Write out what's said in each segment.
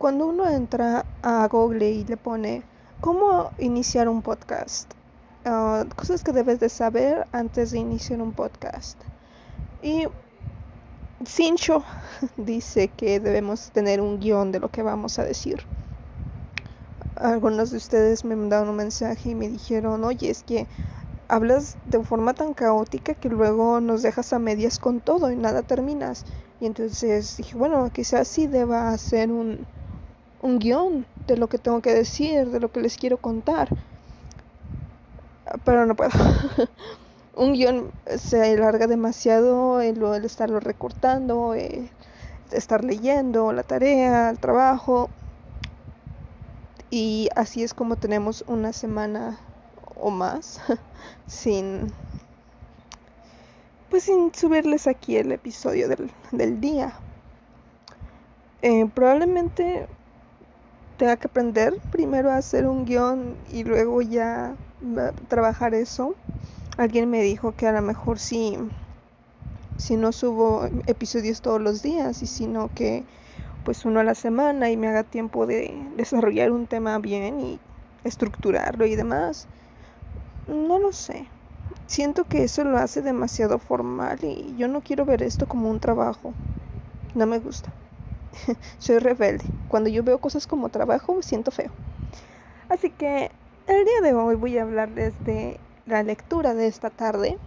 cuando uno entra a Google y le pone cómo iniciar un podcast, uh, cosas que debes de saber antes de iniciar un podcast. Y Sincho dice que debemos tener un guion de lo que vamos a decir. Algunos de ustedes me mandaron un mensaje y me dijeron, oye, es que hablas de forma tan caótica que luego nos dejas a medias con todo y nada terminas. Y entonces dije, bueno, quizás sí deba hacer un, un guion de lo que tengo que decir, de lo que les quiero contar. Pero no puedo. un guion se alarga demasiado el, el estarlo recortando, estar leyendo, la tarea, el trabajo. Y así es como tenemos una semana o más sin pues sin subirles aquí el episodio del, del día. Eh, probablemente tenga que aprender primero a hacer un guion y luego ya trabajar eso. Alguien me dijo que a lo mejor si, si no subo episodios todos los días y sino que pues uno a la semana y me haga tiempo de desarrollar un tema bien y estructurarlo y demás. No lo sé. Siento que eso lo hace demasiado formal y yo no quiero ver esto como un trabajo. No me gusta. soy rebelde. Cuando yo veo cosas como trabajo me siento feo. Así que el día de hoy voy a hablarles de la lectura de esta tarde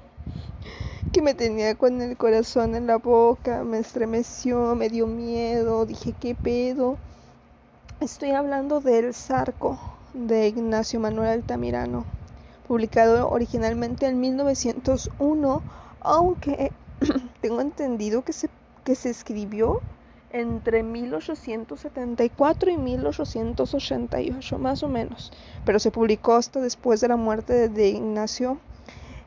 que me tenía con el corazón en la boca, me estremeció, me dio miedo, dije qué pedo. Estoy hablando del Zarco de Ignacio Manuel Altamirano, publicado originalmente en 1901, aunque tengo entendido que se, que se escribió entre 1874 y 1888, más o menos, pero se publicó hasta después de la muerte de Ignacio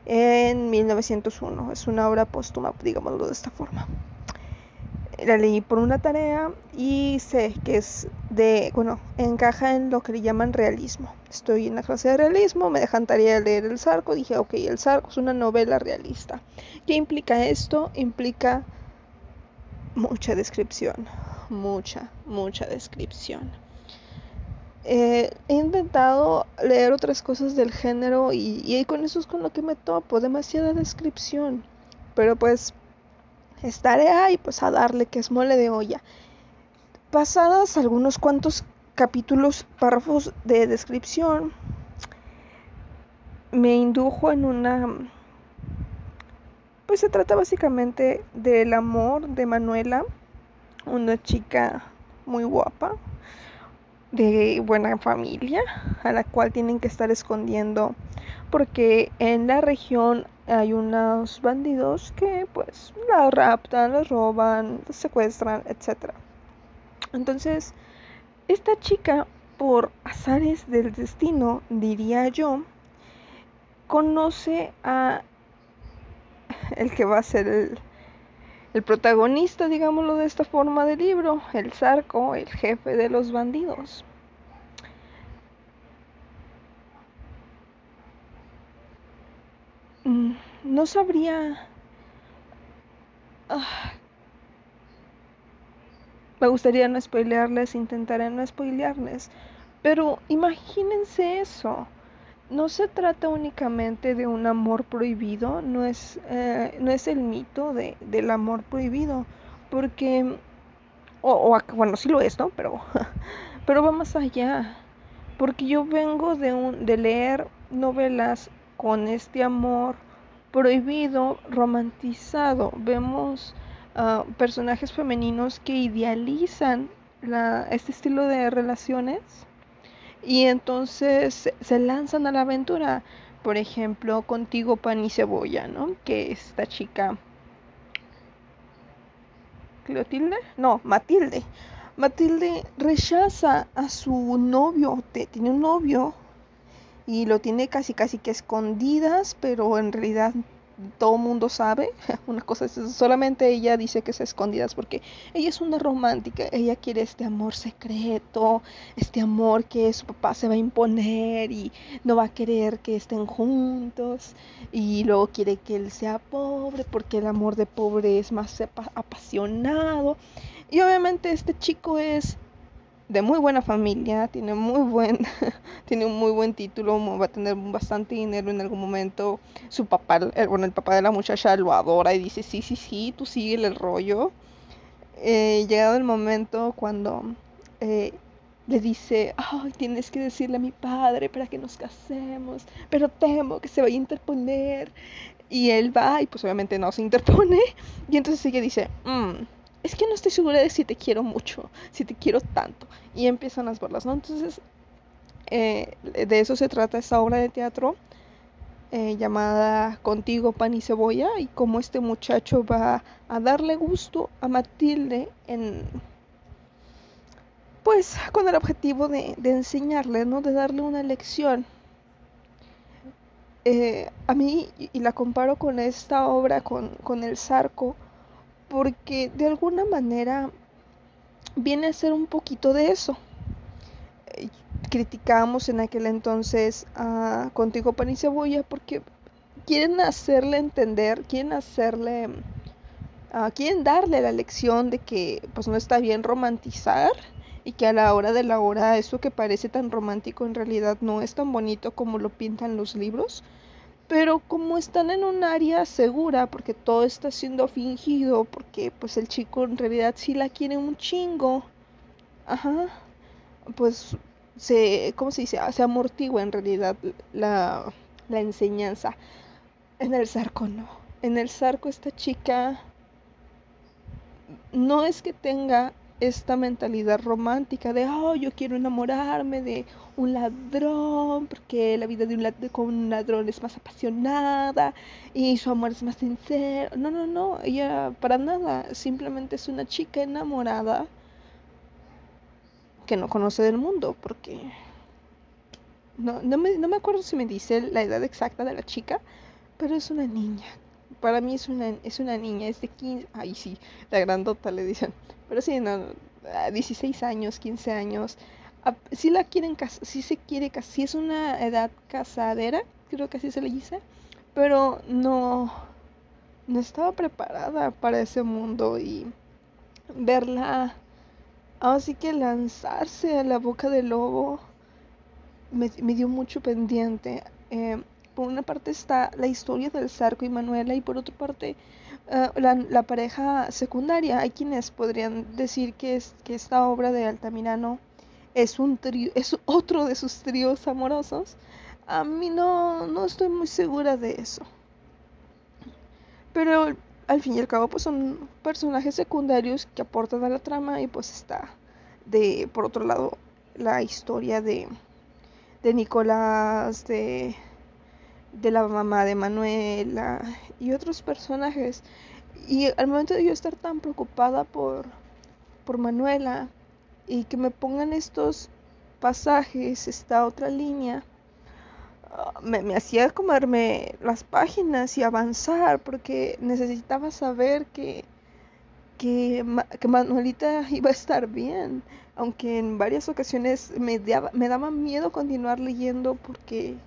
en 1901. Es una obra póstuma, digámoslo de esta forma. La leí por una tarea y sé que es de, bueno, encaja en lo que le llaman realismo. Estoy en la clase de realismo, me dejan tarea de leer El Zarco, dije, ok, El Zarco es una novela realista. ¿Qué implica esto? Implica mucha descripción, mucha, mucha descripción. Eh, he intentado leer otras cosas del género y, y, con eso es con lo que me topo, demasiada descripción. Pero pues estaré ahí pues a darle que es mole de olla. Pasadas algunos cuantos capítulos, párrafos de descripción, me indujo en una pues se trata básicamente del amor de Manuela, una chica muy guapa, de buena familia, a la cual tienen que estar escondiendo porque en la región hay unos bandidos que pues la raptan, la roban, la secuestran, etc. Entonces, esta chica, por azares del destino, diría yo, conoce a el que va a ser el, protagonista, digámoslo de esta forma, del libro, el Zarco, el jefe de los bandidos. Mm, no sabría... Ah, me gustaría no spoilearles, intentaré no spoilearles, pero imagínense eso no se trata únicamente de un amor prohibido, no es, eh, no es el mito de, del amor prohibido, porque, o, bueno, sí lo es, ¿no? Pero, pero va más allá, porque yo vengo de, un, de leer novelas con este amor prohibido, romantizado. Vemos uh, personajes femeninos que idealizan la, este estilo de relaciones y entonces se lanzan a la aventura. Por ejemplo, contigo pan y cebolla, ¿no? Que esta chica Clotilde, no, Matilde. Matilde rechaza a su novio, tiene un novio y lo tiene casi casi que escondidas, pero en realidad todo mundo sabe. Una cosa es, solamente ella dice que es escondidas porque ella es una romántica. Ella quiere este amor secreto, este amor que su papá se va a imponer y no va a querer que estén juntos. Y luego quiere que él sea pobre porque el amor de pobre es más apasionado. Y obviamente este chico es de muy buena familia, tiene muy buen, tiene un muy buen título, va a tener bastante dinero en algún momento. Su papá, el, bueno, el papá de la muchacha lo adora y dice, sí, sí, sí, tú sigue el rollo. Eh, llegado el momento cuando eh, le dice, ay, tienes que decirle a mi padre para que nos casemos, pero temo que se vaya a interponer. Y él va y pues obviamente no se interpone. Y entonces ella dice, mmm, es que no estoy segura de si te quiero mucho, si te quiero tanto. Y empiezan las burlas, ¿no? Entonces, eh, de eso se trata esta obra de teatro eh, llamada Contigo, Pan y Cebolla y cómo este muchacho va a darle gusto a Matilde en... Pues con el objetivo de, enseñarle, ¿no? De darle una lección. Eh, a mí, y la comparo con esta obra, con, con El Zarco, porque de alguna manera viene a ser un poquito de eso. Eh, criticamos en aquel entonces a Contigo Pan y Cebolla porque quieren hacerle entender, quieren hacerle, uh, quieren darle la lección de que pues no está bien romantizar y que a la hora de la hora eso que parece tan romántico en realidad no es tan bonito como lo pintan los libros pero como están en un área segura porque todo está siendo fingido porque pues el chico en realidad sí la quiere un chingo ajá pues se cómo se dice se amortigua en realidad la, la enseñanza. En el zarco no. En el zarco esta chica no es que tenga esta mentalidad romántica de, oh, yo quiero enamorarme de un ladrón, porque la vida de un ladrón, con un ladrón es más apasionada y su amor es más sincero. No, no, no, ella para nada, simplemente es una chica enamorada que no conoce del mundo, porque no, no, me, no me acuerdo si me dice la edad exacta de la chica, pero es una niña. Para mí es una, es una niña, es de 15, ay sí, la grandota le dicen, pero sí, no, 16 años, 15 años. Si la quieren casar, si se quiere casar, si es una edad casadera, creo que así se le dice, pero no, no estaba preparada para ese mundo y verla, así que lanzarse a la boca del lobo me, me dio mucho pendiente. Eh, por una parte está la historia del Zarco y Manuela y por otra parte eh, la, pareja secundaria. Hay quienes podrían decir que, es, que esta obra de Altamirano es, un es otro de sus tríos amorosos. A mí no, no estoy muy segura de eso. Pero al fin y al cabo pues son personajes secundarios que aportan a la trama y pues está de por otro lado la historia de de Nicolás de de la mamá de Manuela y otros personajes. Y al momento de yo estar tan preocupada por, por Manuela y que me pongan estos pasajes, esta otra línea, ah, me, me, hacía comerme las páginas y avanzar porque necesitaba saber que, que, que, Manuelita iba a estar bien, aunque en varias ocasiones me daba, me daba miedo continuar leyendo porque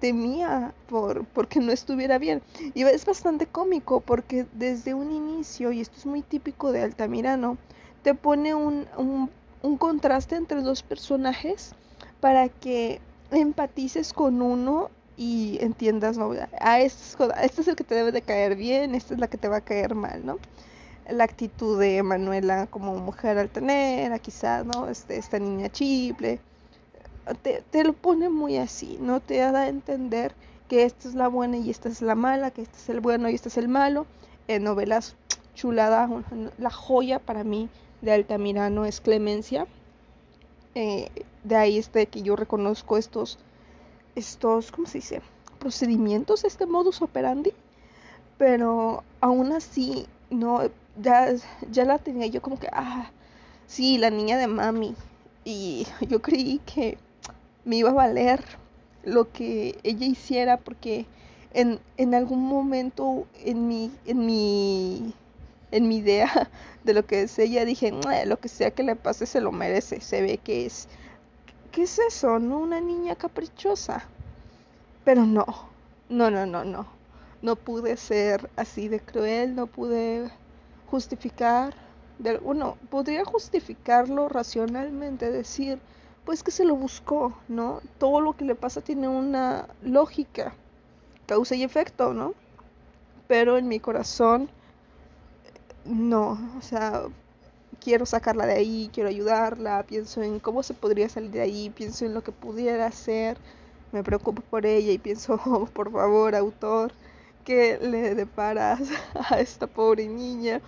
temía por porque no estuviera bien. Y es bastante cómico porque desde un inicio, y esto es muy típico de Altamirano, te pone un, un, un contraste entre dos personajes para que empatices con uno y entiendas, ¿no? A este, este es el que te debe de caer bien, esta es la que te va a caer mal, ¿no? La actitud de Manuela como mujer altanera, quizás, ¿no? Este, esta niña chiple, te, lo pone muy así, no te da a entender que esta es la buena y esta es la mala, que este es el bueno y este es el malo. En novelas chuladas, la joya para mí de Altamirano es Clemencia. Eh, de ahí este que yo reconozco estos, estos, ¿cómo se dice? Procedimientos, este modus operandi. Pero aún así, no, ya, ya la tenía yo como que, ah, sí, la niña de mami. Y yo creí que me iba a valer lo que ella hiciera porque en, en algún momento en mi, en mi en mi idea de lo que es ella dije lo que sea que le pase se lo merece se ve que es qué es eso no una niña caprichosa pero no no no no no. No pude ser así de cruel no pude justificar de uno podría justificarlo racionalmente, decir, pues que se lo buscó, ¿no? Todo lo que le pasa tiene una lógica, causa y efecto, ¿no? Pero en mi corazón, no, o sea, quiero sacarla de ahí, quiero ayudarla, pienso en cómo se podría salir de ahí, pienso en lo que pudiera hacer, me preocupo por ella y pienso, oh, por favor, autor, ¿qué le deparas a esta pobre niña?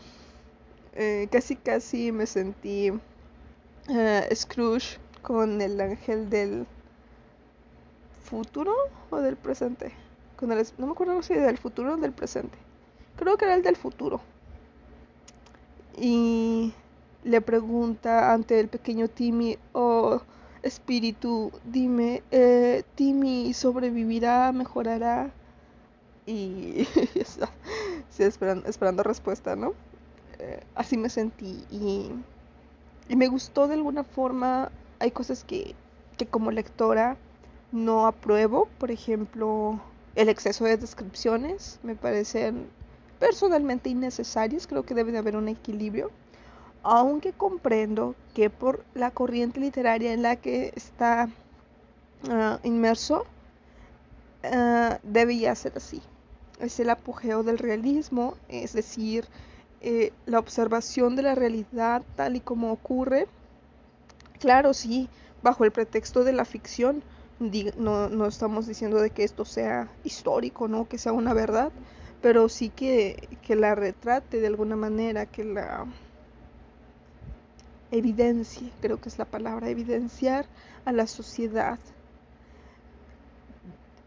Eh, casi casi me sentí uh, Scrooge con el ángel del futuro o del presente. Con el, no me acuerdo si del futuro o del presente. Creo que era el del futuro. Y le pregunta ante el pequeño Timmy, oh espíritu, dime, eh, Timmy sobrevivirá, mejorará. Y sí, esperando, esperando respuesta, ¿no? Eh, así me sentí y, y me gustó de alguna forma hay cosas que, como lectora no apruebo, por ejemplo, el exceso de descripciones me parecen personalmente innecesarias, creo que debe de haber un equilibrio, aunque comprendo que por la corriente literaria en la que está uh, inmerso, uh, debía ser así. Es el apogeo del realismo, es decir, eh, la observación de la realidad tal y como ocurre Claro, sí, bajo el pretexto de la ficción, no, no estamos diciendo de que esto sea histórico, ¿no? Que sea una verdad, pero sí que, la retrate de alguna manera, que la evidencie, creo que es la palabra, evidenciar a la sociedad.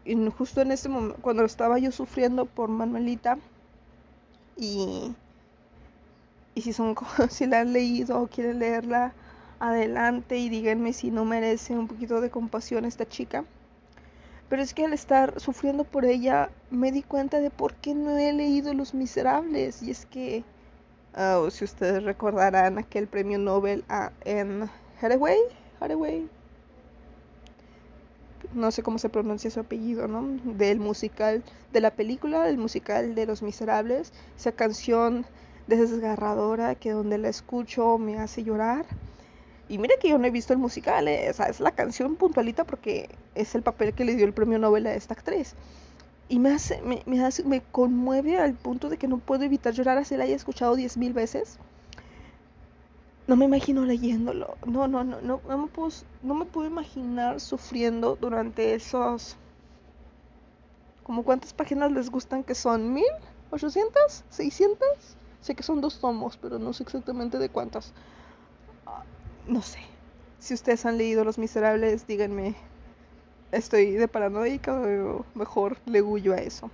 Y justo en ese momento, cuando estaba yo sufriendo por Manuelita, y, y si, son, si la han leído o quieren leerla, adelante y díganme si no merece un poquito de compasión esta chica. Pero es que al estar sufriendo por ella me di cuenta de por qué no he leído Los Miserables. Y es que, oh, si ustedes recordarán aquel premio Nobel a en Hathaway, Hathaway, no sé cómo se pronuncia su apellido, ¿no? Del musical, de la película, del musical de Los Miserables, esa canción desgarradora que donde la escucho me hace llorar. Y mire que yo no he visto el musical, eh, es la canción puntualita porque es el papel que le dio el premio Nobel a esta actriz. Y me hace, me, conmueve al punto de que no puedo evitar llorar así la haya escuchado diez mil veces. No me imagino leyéndolo. No, no, no, no, no me puedo, no me puedo imaginar sufriendo durante esos... ¿Como cuántas páginas les gustan que son? ¿Mil? ¿Ochocientas? ¿Seiscientas? Sé que son dos tomos, pero no sé exactamente de cuántas no sé. Si ustedes han leído Los Miserables, díganme, ¿estoy de paranoica o mejor le huyo a eso?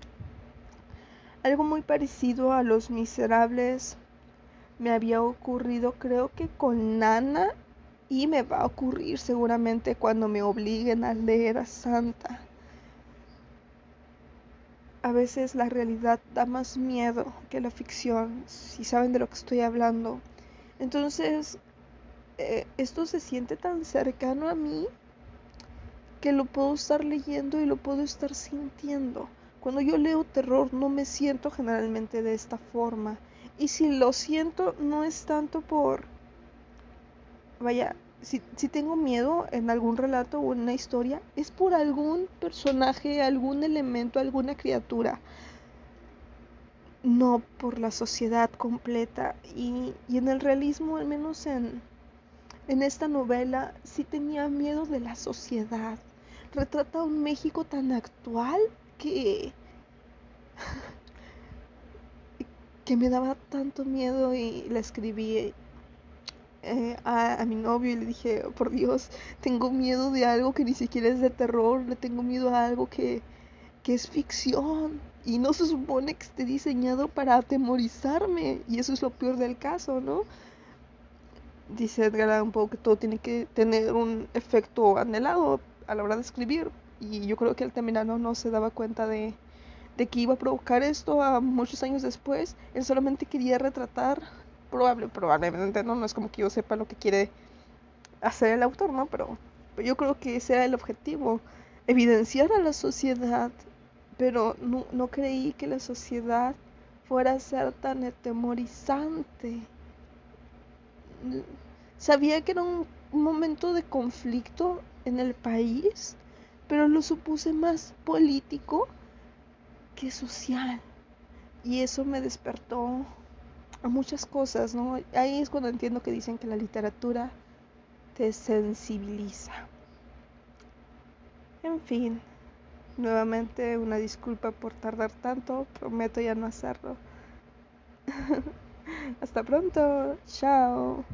Algo muy parecido a Los Miserables me había ocurrido creo que con Nana y me va a ocurrir seguramente cuando me obliguen a leer a Santa. A veces la realidad da más miedo que la ficción, si saben de lo que estoy hablando. Entonces, eh, esto se siente tan cercano a mí que lo puedo estar leyendo y lo puedo estar sintiendo. Cuando yo leo terror no me siento generalmente de esta forma. Y si lo siento no es tanto por... Vaya, si, tengo miedo en algún relato o en una historia, es por algún personaje, algún elemento, alguna criatura. No por la sociedad completa. Y, y en el realismo, al menos en, en esta novela sí tenía miedo de la sociedad. Retrata un México tan actual que que me daba tanto miedo y le escribí eh, a, mi novio y le dije, por Dios, tengo miedo de algo que ni siquiera es de terror, le tengo miedo a algo que, que es ficción y no se supone que esté diseñado para atemorizarme y eso es lo peor del caso, ¿no? Dice Edgar Allan Poe que todo tiene que tener un efecto anhelado a la hora de escribir y yo creo que el terminano no se daba cuenta de, de que iba a provocar esto a muchos años después. Él solamente quería retratar, probable, probablemente no, no es como que yo sepa lo que quiere hacer el autor, ¿no? Pero, pero yo creo que ese era el objetivo, evidenciar a la sociedad, pero no, no creí que la sociedad fuera a ser tan atemorizante sabía que era un momento de conflicto en el país, pero lo supuse más político que social. Y eso me despertó a muchas cosas, ¿no? Ahí es cuando entiendo que dicen que la literatura te sensibiliza. En fin, nuevamente una disculpa por tardar tanto, prometo ya no hacerlo. Hasta pronto, chao.